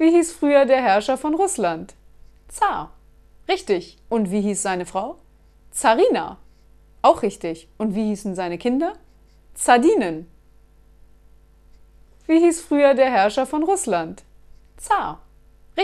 Wie hieß früher der Herrscher von Russland? Zar. Richtig. Und wie hieß seine Frau? Zarina. Auch richtig. Und wie hießen seine Kinder? Zardinen. Wie hieß früher der Herrscher von Russland? Zar.